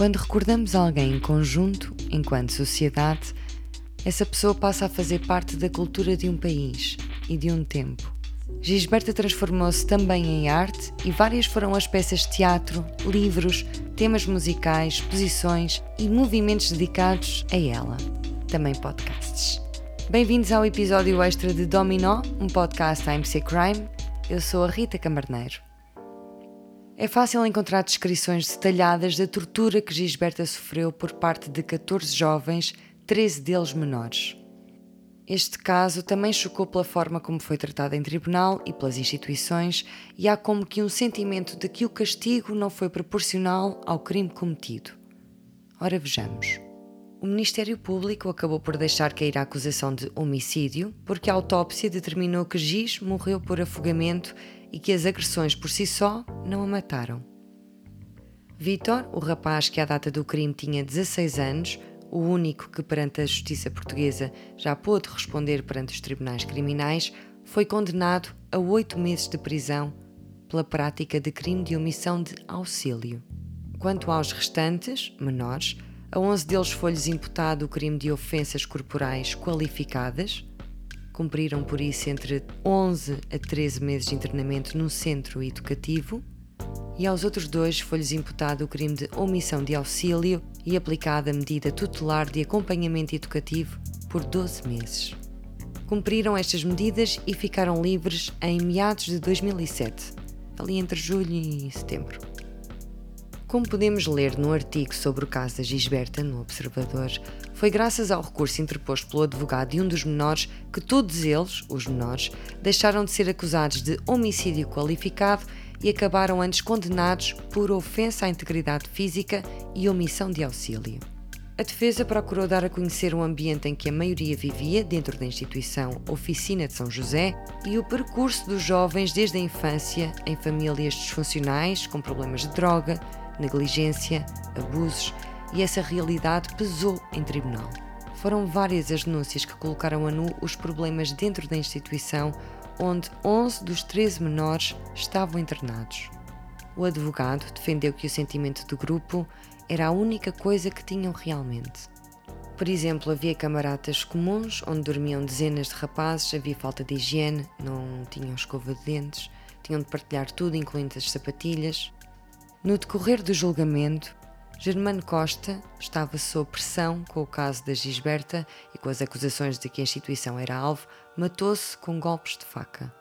Quando recordamos alguém em conjunto, enquanto sociedade, essa pessoa passa a fazer parte da cultura de um país e de um tempo. Gisberta transformou-se também em arte e várias foram as peças de teatro, livros, temas musicais, exposições e movimentos dedicados a ela. Também podcasts. Bem-vindos ao episódio extra de Dominó, um podcast da Crime. Eu sou a Rita Camarneiro. É fácil encontrar descrições detalhadas da tortura que Gisberta sofreu por parte de 14 jovens, 13 deles menores. Este caso também chocou pela forma como foi tratado em tribunal e pelas instituições, e há como que um sentimento de que o castigo não foi proporcional ao crime cometido. Ora, vejamos. O Ministério Público acabou por deixar cair a acusação de homicídio, porque a autópsia determinou que Giz morreu por afogamento e que as agressões por si só não a mataram. Vítor, o rapaz que à data do crime tinha 16 anos, o único que perante a justiça portuguesa já pôde responder perante os tribunais criminais, foi condenado a oito meses de prisão pela prática de crime de omissão de auxílio. Quanto aos restantes, menores, a 11 deles foi-lhes imputado o crime de ofensas corporais qualificadas, Cumpriram por isso entre 11 a 13 meses de internamento num centro educativo e aos outros dois foi-lhes imputado o crime de omissão de auxílio e aplicada a medida tutelar de acompanhamento educativo por 12 meses. Cumpriram estas medidas e ficaram livres em meados de 2007, ali entre julho e setembro. Como podemos ler no artigo sobre o caso da Gisberta no Observador, foi graças ao recurso interposto pelo advogado de um dos menores que todos eles, os menores, deixaram de ser acusados de homicídio qualificado e acabaram antes condenados por ofensa à integridade física e omissão de auxílio. A defesa procurou dar a conhecer o ambiente em que a maioria vivia dentro da instituição Oficina de São José e o percurso dos jovens desde a infância em famílias disfuncionais com problemas de droga, negligência, abusos e essa realidade pesou em tribunal. Foram várias as denúncias que colocaram a nu os problemas dentro da instituição, onde 11 dos 13 menores estavam internados. O advogado defendeu que o sentimento do grupo era a única coisa que tinham realmente. Por exemplo, havia camaradas comuns onde dormiam dezenas de rapazes, havia falta de higiene, não tinham escova de dentes, tinham de partilhar tudo, incluindo as sapatilhas. No decorrer do julgamento, Germano Costa estava sob pressão com o caso da Gisberta e com as acusações de que a instituição era alvo, matou-se com golpes de faca.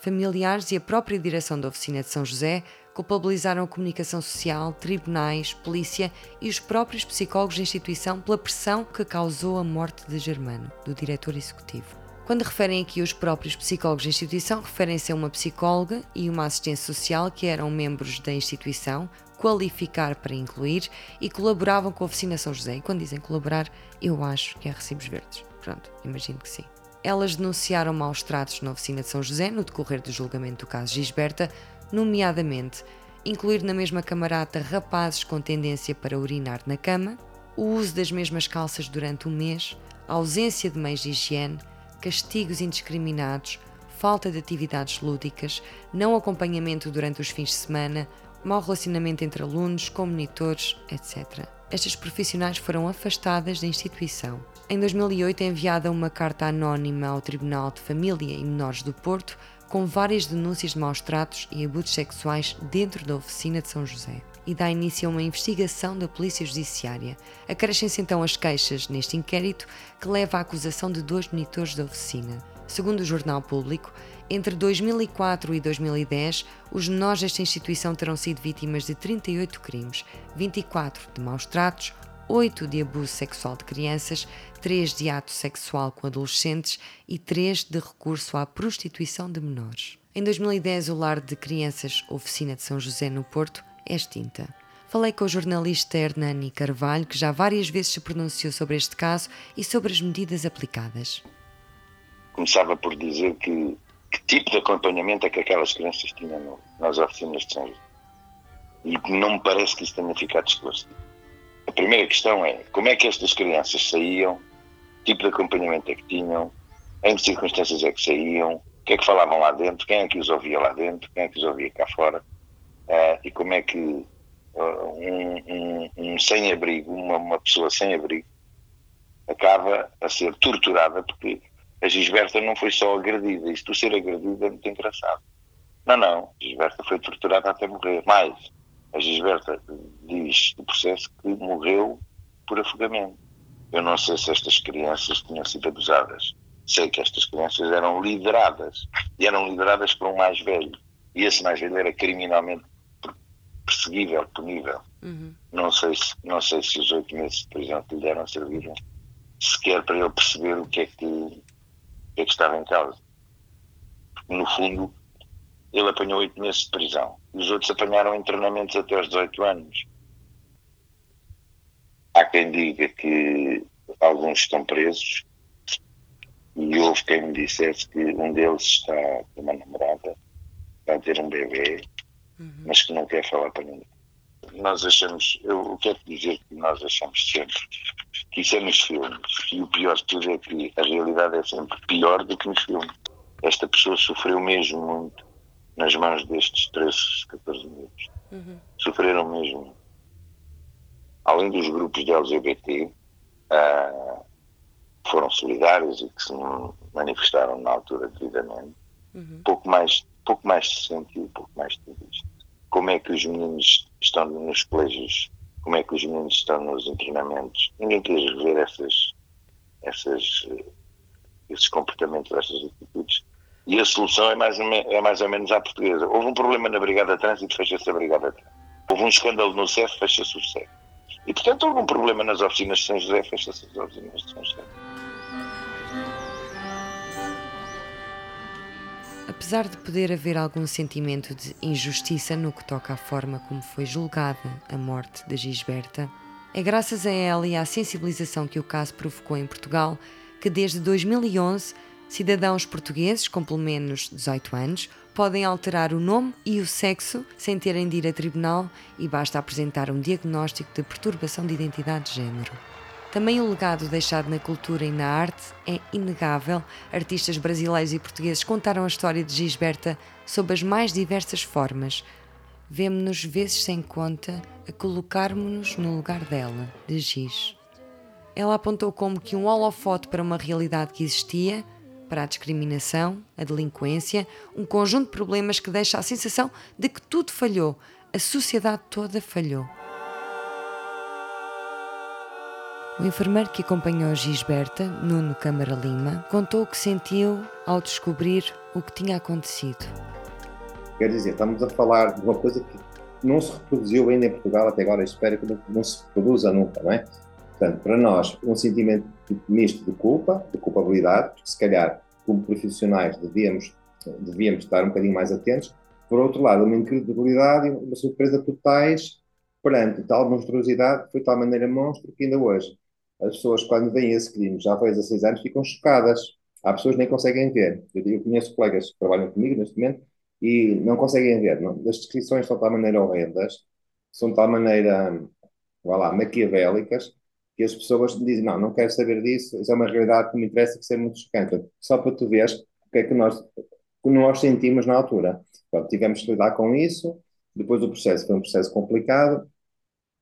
Familiares e a própria direção da oficina de São José culpabilizaram a comunicação social, tribunais, polícia e os próprios psicólogos da instituição pela pressão que causou a morte de Germano, do diretor executivo. Quando referem aqui os próprios psicólogos da instituição, referem-se a uma psicóloga e uma assistente social que eram membros da instituição, qualificar para incluir e colaboravam com a Oficina São José. E quando dizem colaborar, eu acho que é recibos verdes. Pronto, imagino que sim. Elas denunciaram maus tratos na Oficina de São José no decorrer do julgamento do caso Gisberta, nomeadamente incluir na mesma camarada rapazes com tendência para urinar na cama, o uso das mesmas calças durante um mês, a ausência de meios de higiene, castigos indiscriminados, falta de atividades lúdicas, não acompanhamento durante os fins de semana, mau relacionamento entre alunos, com monitores, etc. Estas profissionais foram afastadas da instituição. Em 2008 é enviada uma carta anónima ao Tribunal de Família e Menores do Porto com várias denúncias de maus tratos e abusos sexuais dentro da oficina de São José e dá início a uma investigação da Polícia Judiciária. Acrescem-se então as queixas neste inquérito que leva à acusação de dois monitores da oficina. Segundo o Jornal Público, entre 2004 e 2010, os menores desta instituição terão sido vítimas de 38 crimes, 24 de maus tratos, 8 de abuso sexual de crianças, 3 de ato sexual com adolescentes e 3 de recurso à prostituição de menores. Em 2010, o lar de crianças Oficina de São José no Porto é extinta. Falei com o jornalista Hernani Carvalho, que já várias vezes se pronunciou sobre este caso e sobre as medidas aplicadas. Começava por dizer que que tipo de acompanhamento é que aquelas crianças tinham no, nas oficinas de sangue. E não me parece que isso tenha ficado esclarecido. A primeira questão é como é que estas crianças saíam, que tipo de acompanhamento é que tinham, em que circunstâncias é que saíam, o que é que falavam lá dentro, quem é que os ouvia lá dentro, quem é que os ouvia cá fora, uh, e como é que um, um, um sem-abrigo, uma, uma pessoa sem abrigo, acaba a ser torturada porque a Gisberta não foi só agredida. Isto de ser agredida é muito engraçado. Não, não. A Gisberta foi torturada até morrer. Mais, a Gisberta diz no processo que morreu por afogamento. Eu não sei se estas crianças tinham sido abusadas. Sei que estas crianças eram lideradas. E eram lideradas por um mais velho. E esse mais velho era criminalmente perseguível, punível. Uhum. Não, sei se, não sei se os oito meses de prisão que lhe deram serviram sequer para ele perceber o que é que, o que, é que estava em causa. Porque, no fundo, ele apanhou oito meses de prisão. Os outros apanharam internamentos até aos 18 anos. Há quem diga que alguns estão presos e houve quem me dissesse que um deles está com uma namorada, está a ter um bebê, uhum. mas que não quer falar para ninguém. Nós achamos, eu quero dizer que nós achamos sempre que isso é nos filmes e o pior de tudo é que a realidade é sempre pior do que nos filmes. Esta pessoa sofreu mesmo muito nas mãos destes 13, 14 minutos. Uhum. Sofreram mesmo. Além dos grupos de LGBT, uh, ah, foram solidários e que se manifestaram na altura devidamente, uhum. pouco, mais, pouco mais se sentiu, pouco mais tudo isto. Como é que os meninos estão nos colégios, como é que os meninos estão nos treinamentos? Ninguém quer ver essas, essas, esses comportamentos, essas atitudes e a solução é mais, é mais ou menos à portuguesa. Houve um problema na Brigada de Trânsito, fecha-se a Brigada de Trânsito. Houve um escândalo no CEF, fecha-se o CEF. E, portanto, houve um problema nas oficinas de São José, fecha-se as oficinas de São José. Apesar de poder haver algum sentimento de injustiça no que toca à forma como foi julgada a morte da Gisberta, é graças a ela e à sensibilização que o caso provocou em Portugal que desde 2011 Cidadãos portugueses com pelo menos 18 anos podem alterar o nome e o sexo sem terem de ir a tribunal e basta apresentar um diagnóstico de perturbação de identidade de género. Também o legado deixado na cultura e na arte é inegável. Artistas brasileiros e portugueses contaram a história de Gisberta sob as mais diversas formas. Vemo-nos vezes sem conta a colocarmos-nos no lugar dela, de Giz. Ela apontou como que um holofote para uma realidade que existia para a discriminação, a delinquência, um conjunto de problemas que deixa a sensação de que tudo falhou, a sociedade toda falhou. O enfermeiro que acompanhou Gisberta, Nuno Câmara Lima, contou o que sentiu ao descobrir o que tinha acontecido. Quer dizer, estamos a falar de uma coisa que não se reproduziu ainda em Portugal até agora, espero que não se reproduza nunca, não é? Portanto, para nós, um sentimento misto de culpa, de culpabilidade, porque se calhar, como profissionais, devíamos, devíamos estar um bocadinho mais atentos. Por outro lado, uma incredibilidade e uma surpresa totais perante tal monstruosidade, foi de tal maneira monstro que ainda hoje as pessoas, quando veem esse crime, já foi há 16 anos, ficam chocadas. Há pessoas que nem conseguem ver. Eu, conheço colegas que trabalham comigo neste momento e não conseguem ver. As descrições são de tal maneira horrendas, são de tal maneira, vá lá, maquiavélicas, que as pessoas dizem, não, não quero saber disso, isso é uma realidade que me interessa, que é muito chocante. Só para tu veres o que é que nós, que nós sentimos na altura. Pronto, tivemos que lidar com isso, depois o processo foi um processo complicado,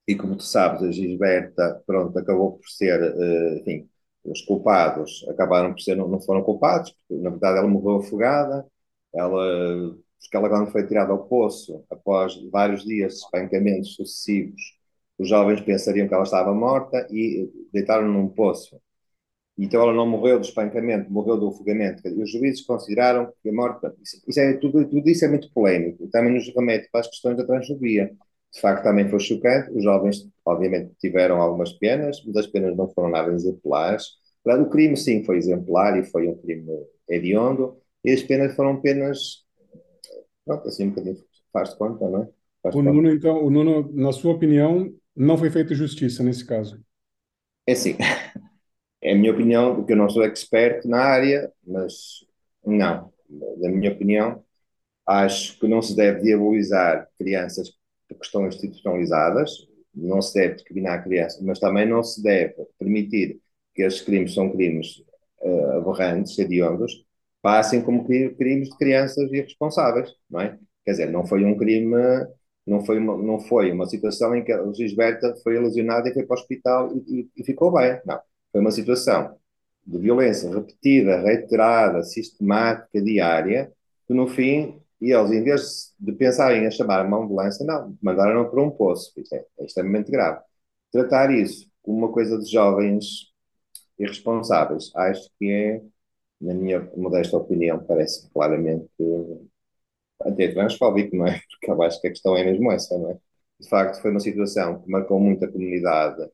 e como tu sabes, a Gisberta, pronto, acabou por ser, uh, enfim, os culpados acabaram por ser, não, não foram culpados, porque na verdade ela morreu afogada, ela, porque ela quando foi tirada ao poço, após vários dias de espancamentos sucessivos, os jovens pensariam que ela estava morta e deitaram num poço. Então ela não morreu do espancamento, morreu do afogamento. E os juízes consideraram que a morte. Isso é, tudo, tudo isso é muito polémico. Também nos remete para as questões da transfobia. De facto, também foi chocante. Os jovens, obviamente, tiveram algumas penas, mas as penas não foram nada exemplares. O crime, sim, foi exemplar e foi um crime hediondo. E as penas foram penas. Pronto, assim um bocadinho faz de conta, não é? Faz o Nuno, então, o Nuno, na sua opinião, não foi feita justiça nesse caso. É sim. É a minha opinião, porque eu não sou expert na área, mas não. Na minha opinião, acho que não se deve diabolizar crianças que estão institucionalizadas, não se deve discriminar crianças, mas também não se deve permitir que esses crimes são crimes uh, aberrantes, hediondos, passem como crimes de crianças irresponsáveis, não é? Quer dizer, não foi um crime Não foi uma, não foi uma situação em que a Gisberta foi ilusionada e foi para o hospital e, e, e ficou bem. Não. Foi uma situação de violência repetida, reiterada, sistemática, diária, que no fim, e eles, em vez de pensarem a chamar uma ambulância, não, mandaram para um poço. Isto é, é extremamente grave. Tratar isso como uma coisa de jovens irresponsáveis, acho que é, na minha modesta opinião, parece claramente até transfóbico, não é? Porque eu acho que a questão é mesmo essa, não é? De facto, foi uma situação que marcou muito a comunidade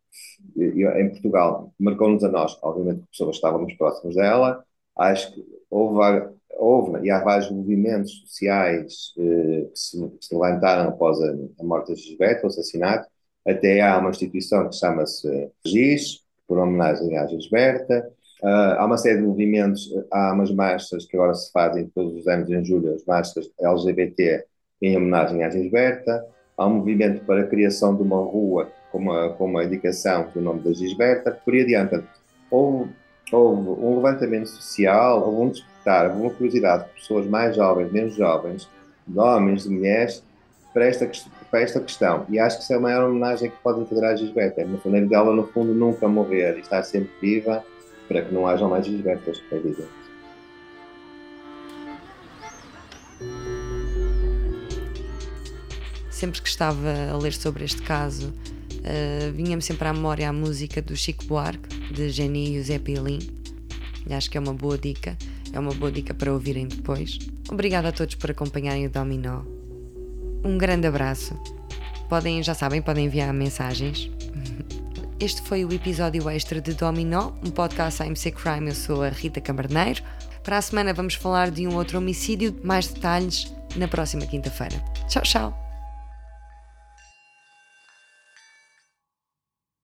em Portugal, marcou-nos a nós, obviamente, pessoas estávamos próximos dela. Acho que houve, houve e há vários movimentos sociais eh, que, se, que, se, levantaram após a, a morte de Gisbete, o assassinato. Até há uma instituição que chama-se GIS, por homenagem à Gisberta. Uh, há uma série de movimentos, há umas marchas que agora se fazem todos os anos em julho, as marchas LGBT em homenagem à Gisberta. Há um movimento para a criação de uma rua com uma, com uma indicação do nome da Gisberta. Por aí adiante, houve, houve um levantamento social, houve um despertar, houve uma curiosidade de pessoas mais jovens, menos jovens, de homens, de mulheres, para esta, para esta questão. E acho que isso é a maior homenagem que pode integrar a Gisberta. É no fundo dela, no fundo, nunca morrer e estar sempre viva para que não hajam mais desbertas, é evidente. Sempre que estava a ler sobre este caso, uh, vinha-me sempre à memória a música do Chico Buarque, de Jenny e o Zé Pilim. Acho que é uma boa dica, é uma boa dica para ouvirem depois. Obrigada a todos por acompanharem o Dominó. Um grande abraço. Podem, já sabem, podem enviar mensagens. Este foi o episódio extra de Dominó, um podcast AMC Crime. Eu sou a Rita Camarneiro. Para a semana vamos falar de um outro homicídio, mais detalhes na próxima quinta-feira. Tchau, tchau!